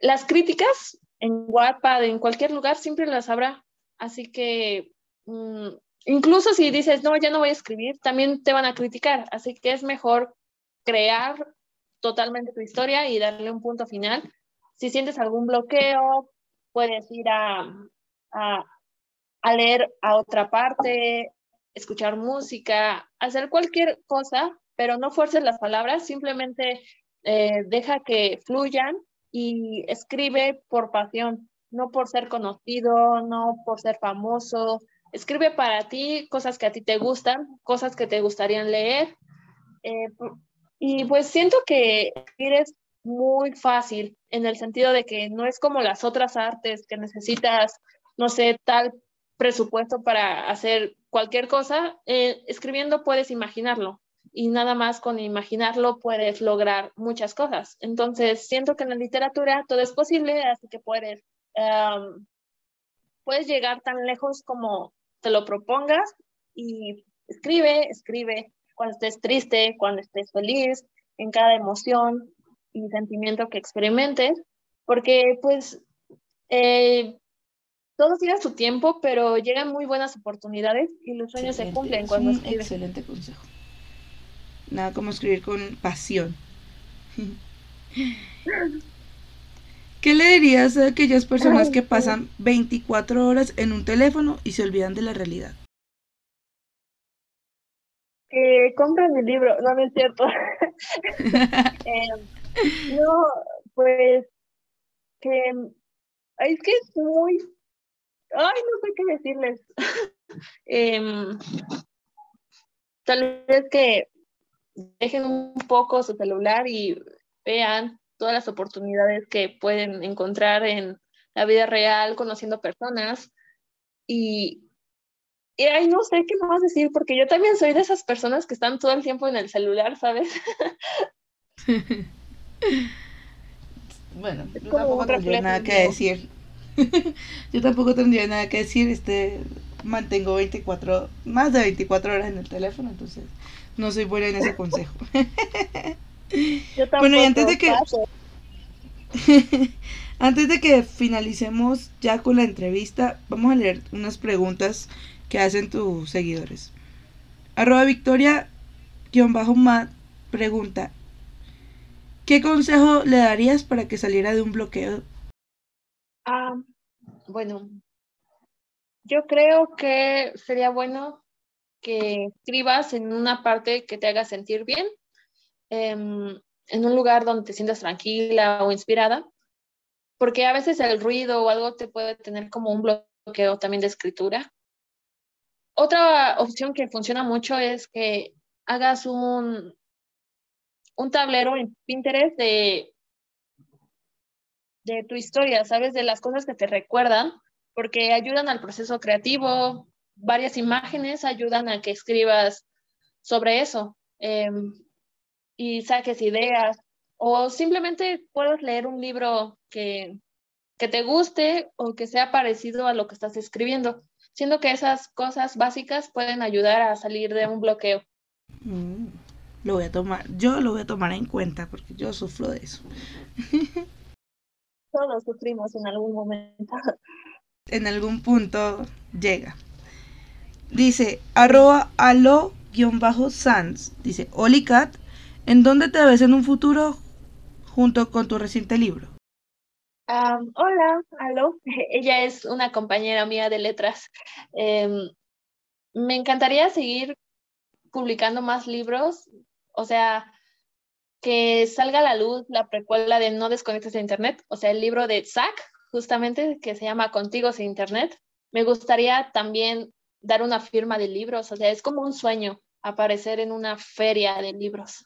Las críticas en Wattpad, en cualquier lugar, siempre las habrá. Así que mm, incluso si dices, no, ya no voy a escribir, también te van a criticar. Así que es mejor crear totalmente tu historia y darle un punto final. Si sientes algún bloqueo, puedes ir a, a, leer a otra parte, escuchar música, hacer cualquier cosa, pero no fuerces las palabras, simplemente eh, deja que fluyan y escribe por pasión, no por ser conocido, no por ser famoso. Escribe para ti cosas que a ti te gustan, cosas que te gustarían leer. Eh, y pues siento que escribir es muy fácil en el sentido de que no es como las otras artes que necesitas, no sé, tal presupuesto para hacer cualquier cosa. Eh, escribiendo puedes imaginarlo y nada más con imaginarlo puedes lograr muchas cosas. Entonces, siento que en la literatura todo es posible, así que puedes, um, puedes llegar tan lejos como te lo propongas y escribe, escribe cuando estés triste, cuando estés feliz, en cada emoción y sentimiento que experimentes, porque pues eh, todo tiene su tiempo, pero llegan muy buenas oportunidades y los sueños se cumplen cuando escribes. excelente consejo. Nada como escribir con pasión. ¿Qué le dirías a aquellas personas que pasan 24 horas en un teléfono y se olvidan de la realidad? Que compren mi libro, no, no es cierto. Eh, no, pues que es que es muy, ay, no sé qué decirles. Em, Tal vez que dejen un poco su celular y vean todas las oportunidades que pueden encontrar en la vida real, conociendo personas. Y, y ahí no sé qué más decir, porque yo también soy de esas personas que están todo el tiempo en el celular, ¿sabes? bueno, yo tampoco tendría nada que decir. yo tampoco tendría nada que decir, este, mantengo 24, más de 24 horas en el teléfono, entonces no soy buena en ese consejo. bueno, y antes de que... antes de que finalicemos ya con la entrevista, vamos a leer unas preguntas que hacen tus seguidores. Arroba Victoria-Mat pregunta, ¿qué consejo le darías para que saliera de un bloqueo? Ah, bueno, yo creo que sería bueno que escribas en una parte que te haga sentir bien, em, en un lugar donde te sientas tranquila o inspirada, porque a veces el ruido o algo te puede tener como un bloqueo también de escritura. Otra opción que funciona mucho es que hagas un, un tablero en Pinterest de, de tu historia, ¿sabes? De las cosas que te recuerdan porque ayudan al proceso creativo, varias imágenes ayudan a que escribas sobre eso em, y saques ideas o simplemente puedes leer un libro que, que te guste o que sea parecido a lo que estás escribiendo, siendo que esas cosas básicas pueden ayudar a salir de un bloqueo. Mm, lo voy a tomar, yo lo voy a tomar en cuenta porque yo sufro de eso. Todos sufrimos en algún momento. en algún punto llega. Dice, arroba alo-sans. Dice, Olicat, ¿en dónde te ves en un futuro junto con tu reciente libro? hola, alo. Ella es una compañera mía de letras. Em, me encantaría seguir publicando más libros, o sea, que salga a la luz la precuela de No desconectes de Internet, o sea, el libro de Zack, justamente que se llama Contigo sin Internet. Me gustaría también dar una firma de libros, o sea, es como un sueño aparecer en una feria de libros.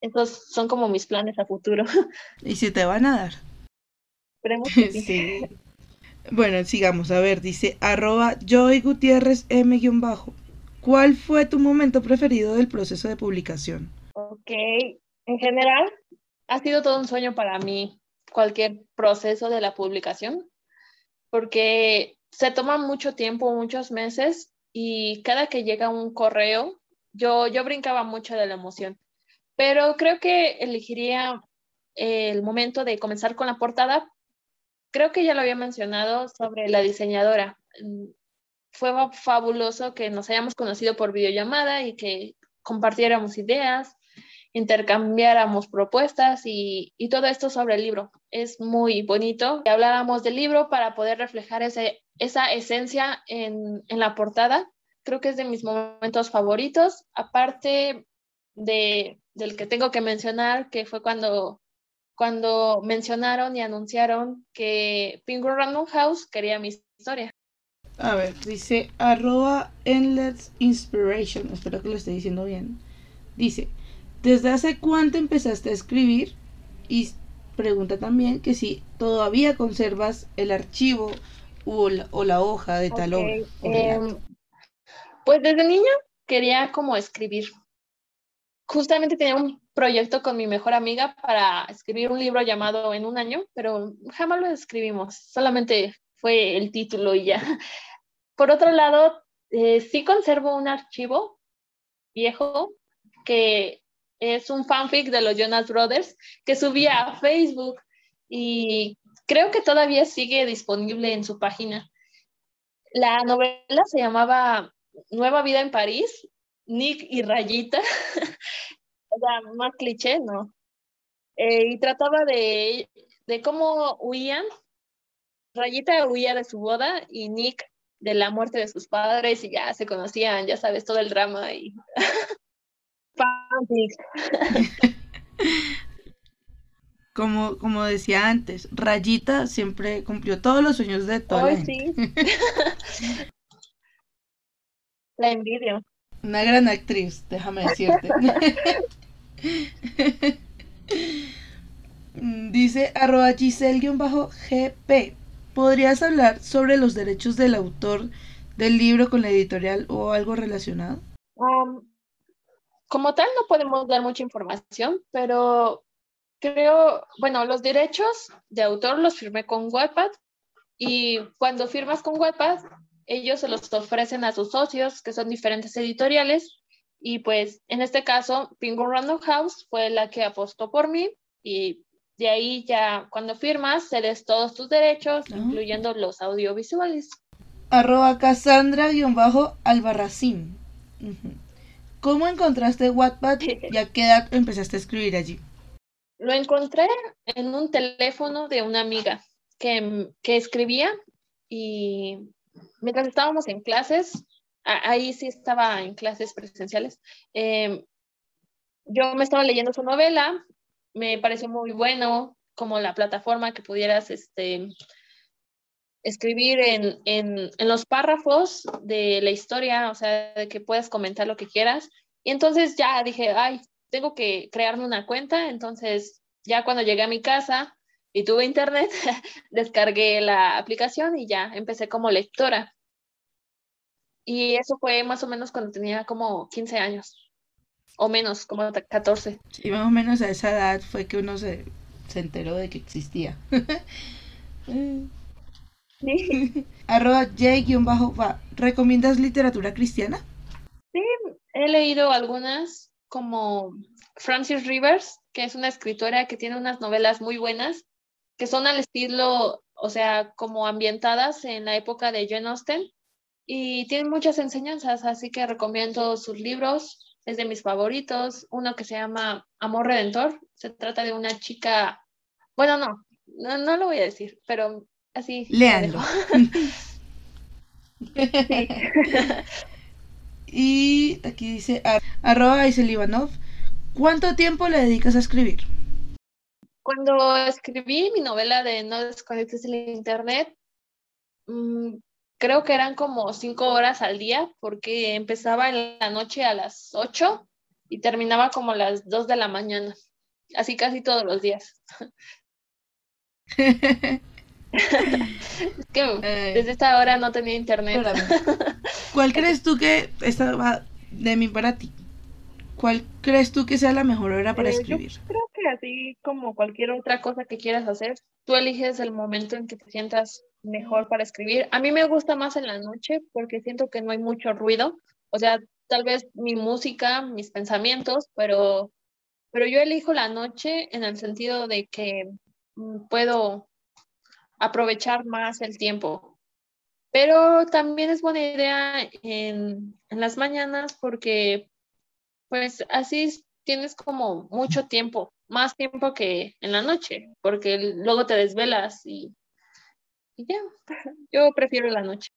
Esos son como mis planes a futuro. ¿Y si te van a dar? Esperemos que sí. Bueno, sigamos. A ver, dice arroba Joy Gutiérrez M-bajo. ¿Cuál fue tu momento preferido del proceso de publicación? Ok, en general ha sido todo un sueño para mí cualquier proceso de la publicación, porque se toma mucho tiempo, muchos meses, y cada que llega un correo, yo, yo brincaba mucho de la emoción. Pero creo que elegiría el momento de comenzar con la portada. Creo que ya lo había mencionado sobre la diseñadora. Fue fabuloso que nos hayamos conocido por videollamada y que compartiéramos ideas intercambiáramos propuestas y, todo esto sobre el libro. Es muy bonito que habláramos del libro para poder reflejar ese, esa esencia en, la portada. Creo que es de mis momentos favoritos, aparte de, del que tengo que mencionar, que fue cuando, cuando mencionaron y anunciaron que Penguin Random House quería mi historia. A ver, dice arroba endless inspiration, espero que lo esté diciendo bien. Dice, ¿Desde hace cuánto empezaste a escribir? Y pregunta también que si todavía conservas el archivo o la, hoja de tal obra. Em, pues desde niña quería como escribir. Justamente tenía un proyecto con mi mejor amiga para escribir un libro llamado En un año, pero jamás lo escribimos, solamente fue el título y ya. Por otro lado, eh, sí conservo un archivo viejo que es un fanfic de los Jonas Brothers que subía a Facebook y creo que todavía sigue disponible en su página. La novela se llamaba Nueva Vida en París, Nick y Rayita, sea, más cliché, ¿no? Eh, y trataba de, de cómo huían. Rayita huía de su boda y Nick de la muerte de sus padres y ya se conocían, ya sabes, todo el drama y Como, como decía antes, Rayita siempre cumplió todos los sueños de toda la, Sí. la envidia. Una gran actriz, déjame decirte. Dice arroba Giselle-GP. ¿Podrías hablar sobre los derechos del autor del libro con la editorial o algo relacionado? Como tal, no podemos dar mucha información, pero creo, bueno, los derechos de autor los firmé con Wattpad y cuando firmas con Wattpad, ellos se los ofrecen a sus socios, que son diferentes editoriales, y pues en este caso, Penguin Random House fue la que apostó por mí y de ahí ya cuando firmas, cedes todos tus derechos, ah. incluyendo los audiovisuales. Arroba Cassandra-Albarracín. ¿Cómo encontraste Wattpad y a qué edad empezaste a escribir allí? Lo encontré en un teléfono de una amiga que, que escribía y mientras estábamos en clases, ahí sí estaba en clases presenciales, em, yo me estaba leyendo su novela, me pareció muy bueno como la plataforma que pudieras este, escribir en, en, en, los párrafos de la historia, o sea, de que puedas comentar lo que quieras. Y entonces ya dije, ay, tengo que crearme una cuenta. Entonces, ya cuando llegué a mi casa y tuve internet, descargué la aplicación y ya empecé como lectora. Y eso fue más o menos cuando tenía como 15 años, o menos, como 14. Y más o menos a esa edad fue que uno se, se enteró de que existía. Arroba J-va. ¿Recomiendas literatura cristiana? Sí, he leído algunas como Francis Rivers, que es una escritora que tiene unas novelas muy buenas, que son al estilo, o sea, como ambientadas en la época de Jane Austen y tienen muchas enseñanzas, así que recomiendo sus libros, es de mis favoritos, uno que se llama Amor Redentor, se trata de una chica, bueno, no, no, no lo voy a decir, pero Así. Y aquí dice, arroba Ivanov, ¿cuánto tiempo le dedicas a escribir? Cuando escribí mi novela de No desconectes el internet, mm, creo que eran como cinco horas al día, porque empezaba en la noche a las ocho y terminaba como a las dos de la mañana, así casi todos los días. es que eh, desde esta hora no tenía internet. ¿Cuál crees tú que esta de mí para ti? ¿Cuál crees tú que sea la mejor hora para eh, escribir? creo que así como cualquier otra cosa que quieras hacer, tú eliges el momento en que te sientas mejor para escribir. A mí me gusta más en la noche porque siento que no hay mucho ruido. O sea, tal vez mi música, mis pensamientos, pero, pero yo elijo la noche en el sentido de que mm, puedo aprovechar más el tiempo. Pero también es buena idea en, en las mañanas porque pues así tienes como mucho tiempo, más tiempo que en la noche, porque luego te desvelas y, y ya, yo prefiero la noche.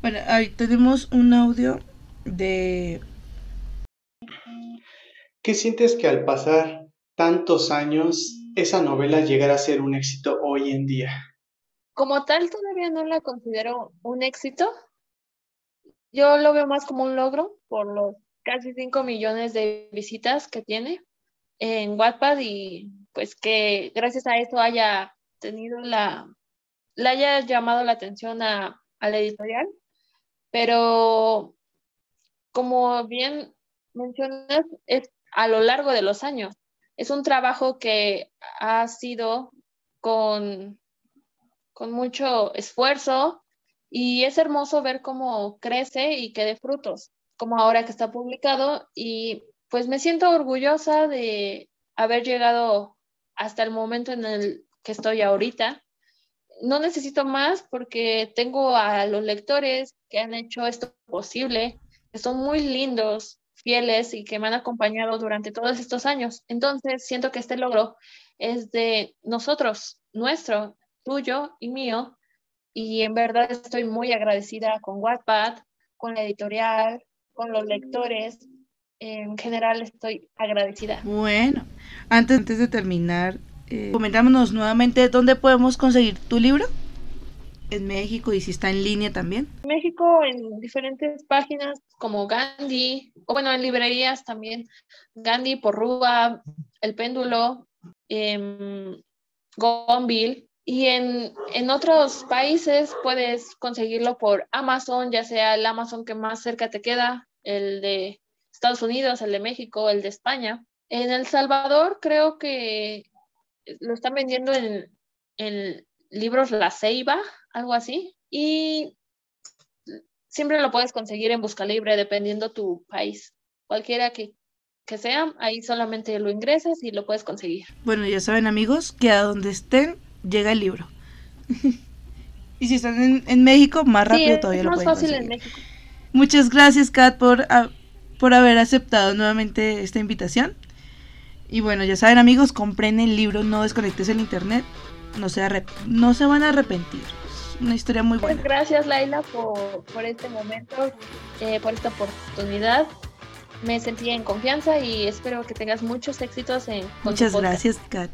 Bueno, ahí tenemos un audio de... ¿Qué sientes que al pasar tantos años esa novela llegará a ser un éxito hoy en día? Como tal todavía no la considero un éxito. Yo lo veo más como un logro por los casi 5 millones de visitas que tiene en Wattpad y pues que gracias a eso haya tenido la, le haya llamado la atención a, a la editorial. Pero como bien mencionas, es a lo largo de los años. Es un trabajo que ha sido con con mucho esfuerzo y es hermoso ver cómo crece y que dé frutos, como ahora que está publicado y pues me siento orgullosa de haber llegado hasta el momento en el que estoy ahorita. No necesito más porque tengo a los lectores que han hecho esto posible, que son muy lindos, fieles y que me han acompañado durante todos estos años. Entonces, siento que este logro es de nosotros, nuestro, tuyo y mío. Y en verdad estoy muy agradecida con Wattpad, con la editorial, con los lectores. En general estoy agradecida. Bueno, antes, antes de terminar, eh, comentámonos nuevamente dónde podemos conseguir tu libro. en México y si está en línea también. México en diferentes páginas como Gandhi, o bueno, en librerías también, Gandhi, Porrúa, El Péndulo, eh, Gonville, y en, en, otros países puedes conseguirlo por Amazon, ya sea el Amazon que más cerca te queda, el de Estados Unidos, el de México, el de España. En El Salvador creo que lo están vendiendo en, en libros La Ceiba, algo así. Y siempre lo puedes conseguir en Busca Libre, dependiendo tu país. Cualquiera que, que sea, ahí solamente lo ingresas y lo puedes conseguir. Bueno, ya saben amigos, que a donde estén llega el libro. y si están en, en, México, más rápido sí, todavía es lo más pueden fácil conseguir. en México. Muchas gracias, Kat, por, a, por haber aceptado nuevamente esta invitación. Y bueno, ya saben amigos, compren el libro No desconectes el internet. No se, no se van a arrepentir. Es una historia muy buena. Pues gracias Laila por, por este momento, eh, por esta oportunidad. Me sentí en confianza y espero que tengas muchos éxitos en con Muchas gracias, Kat.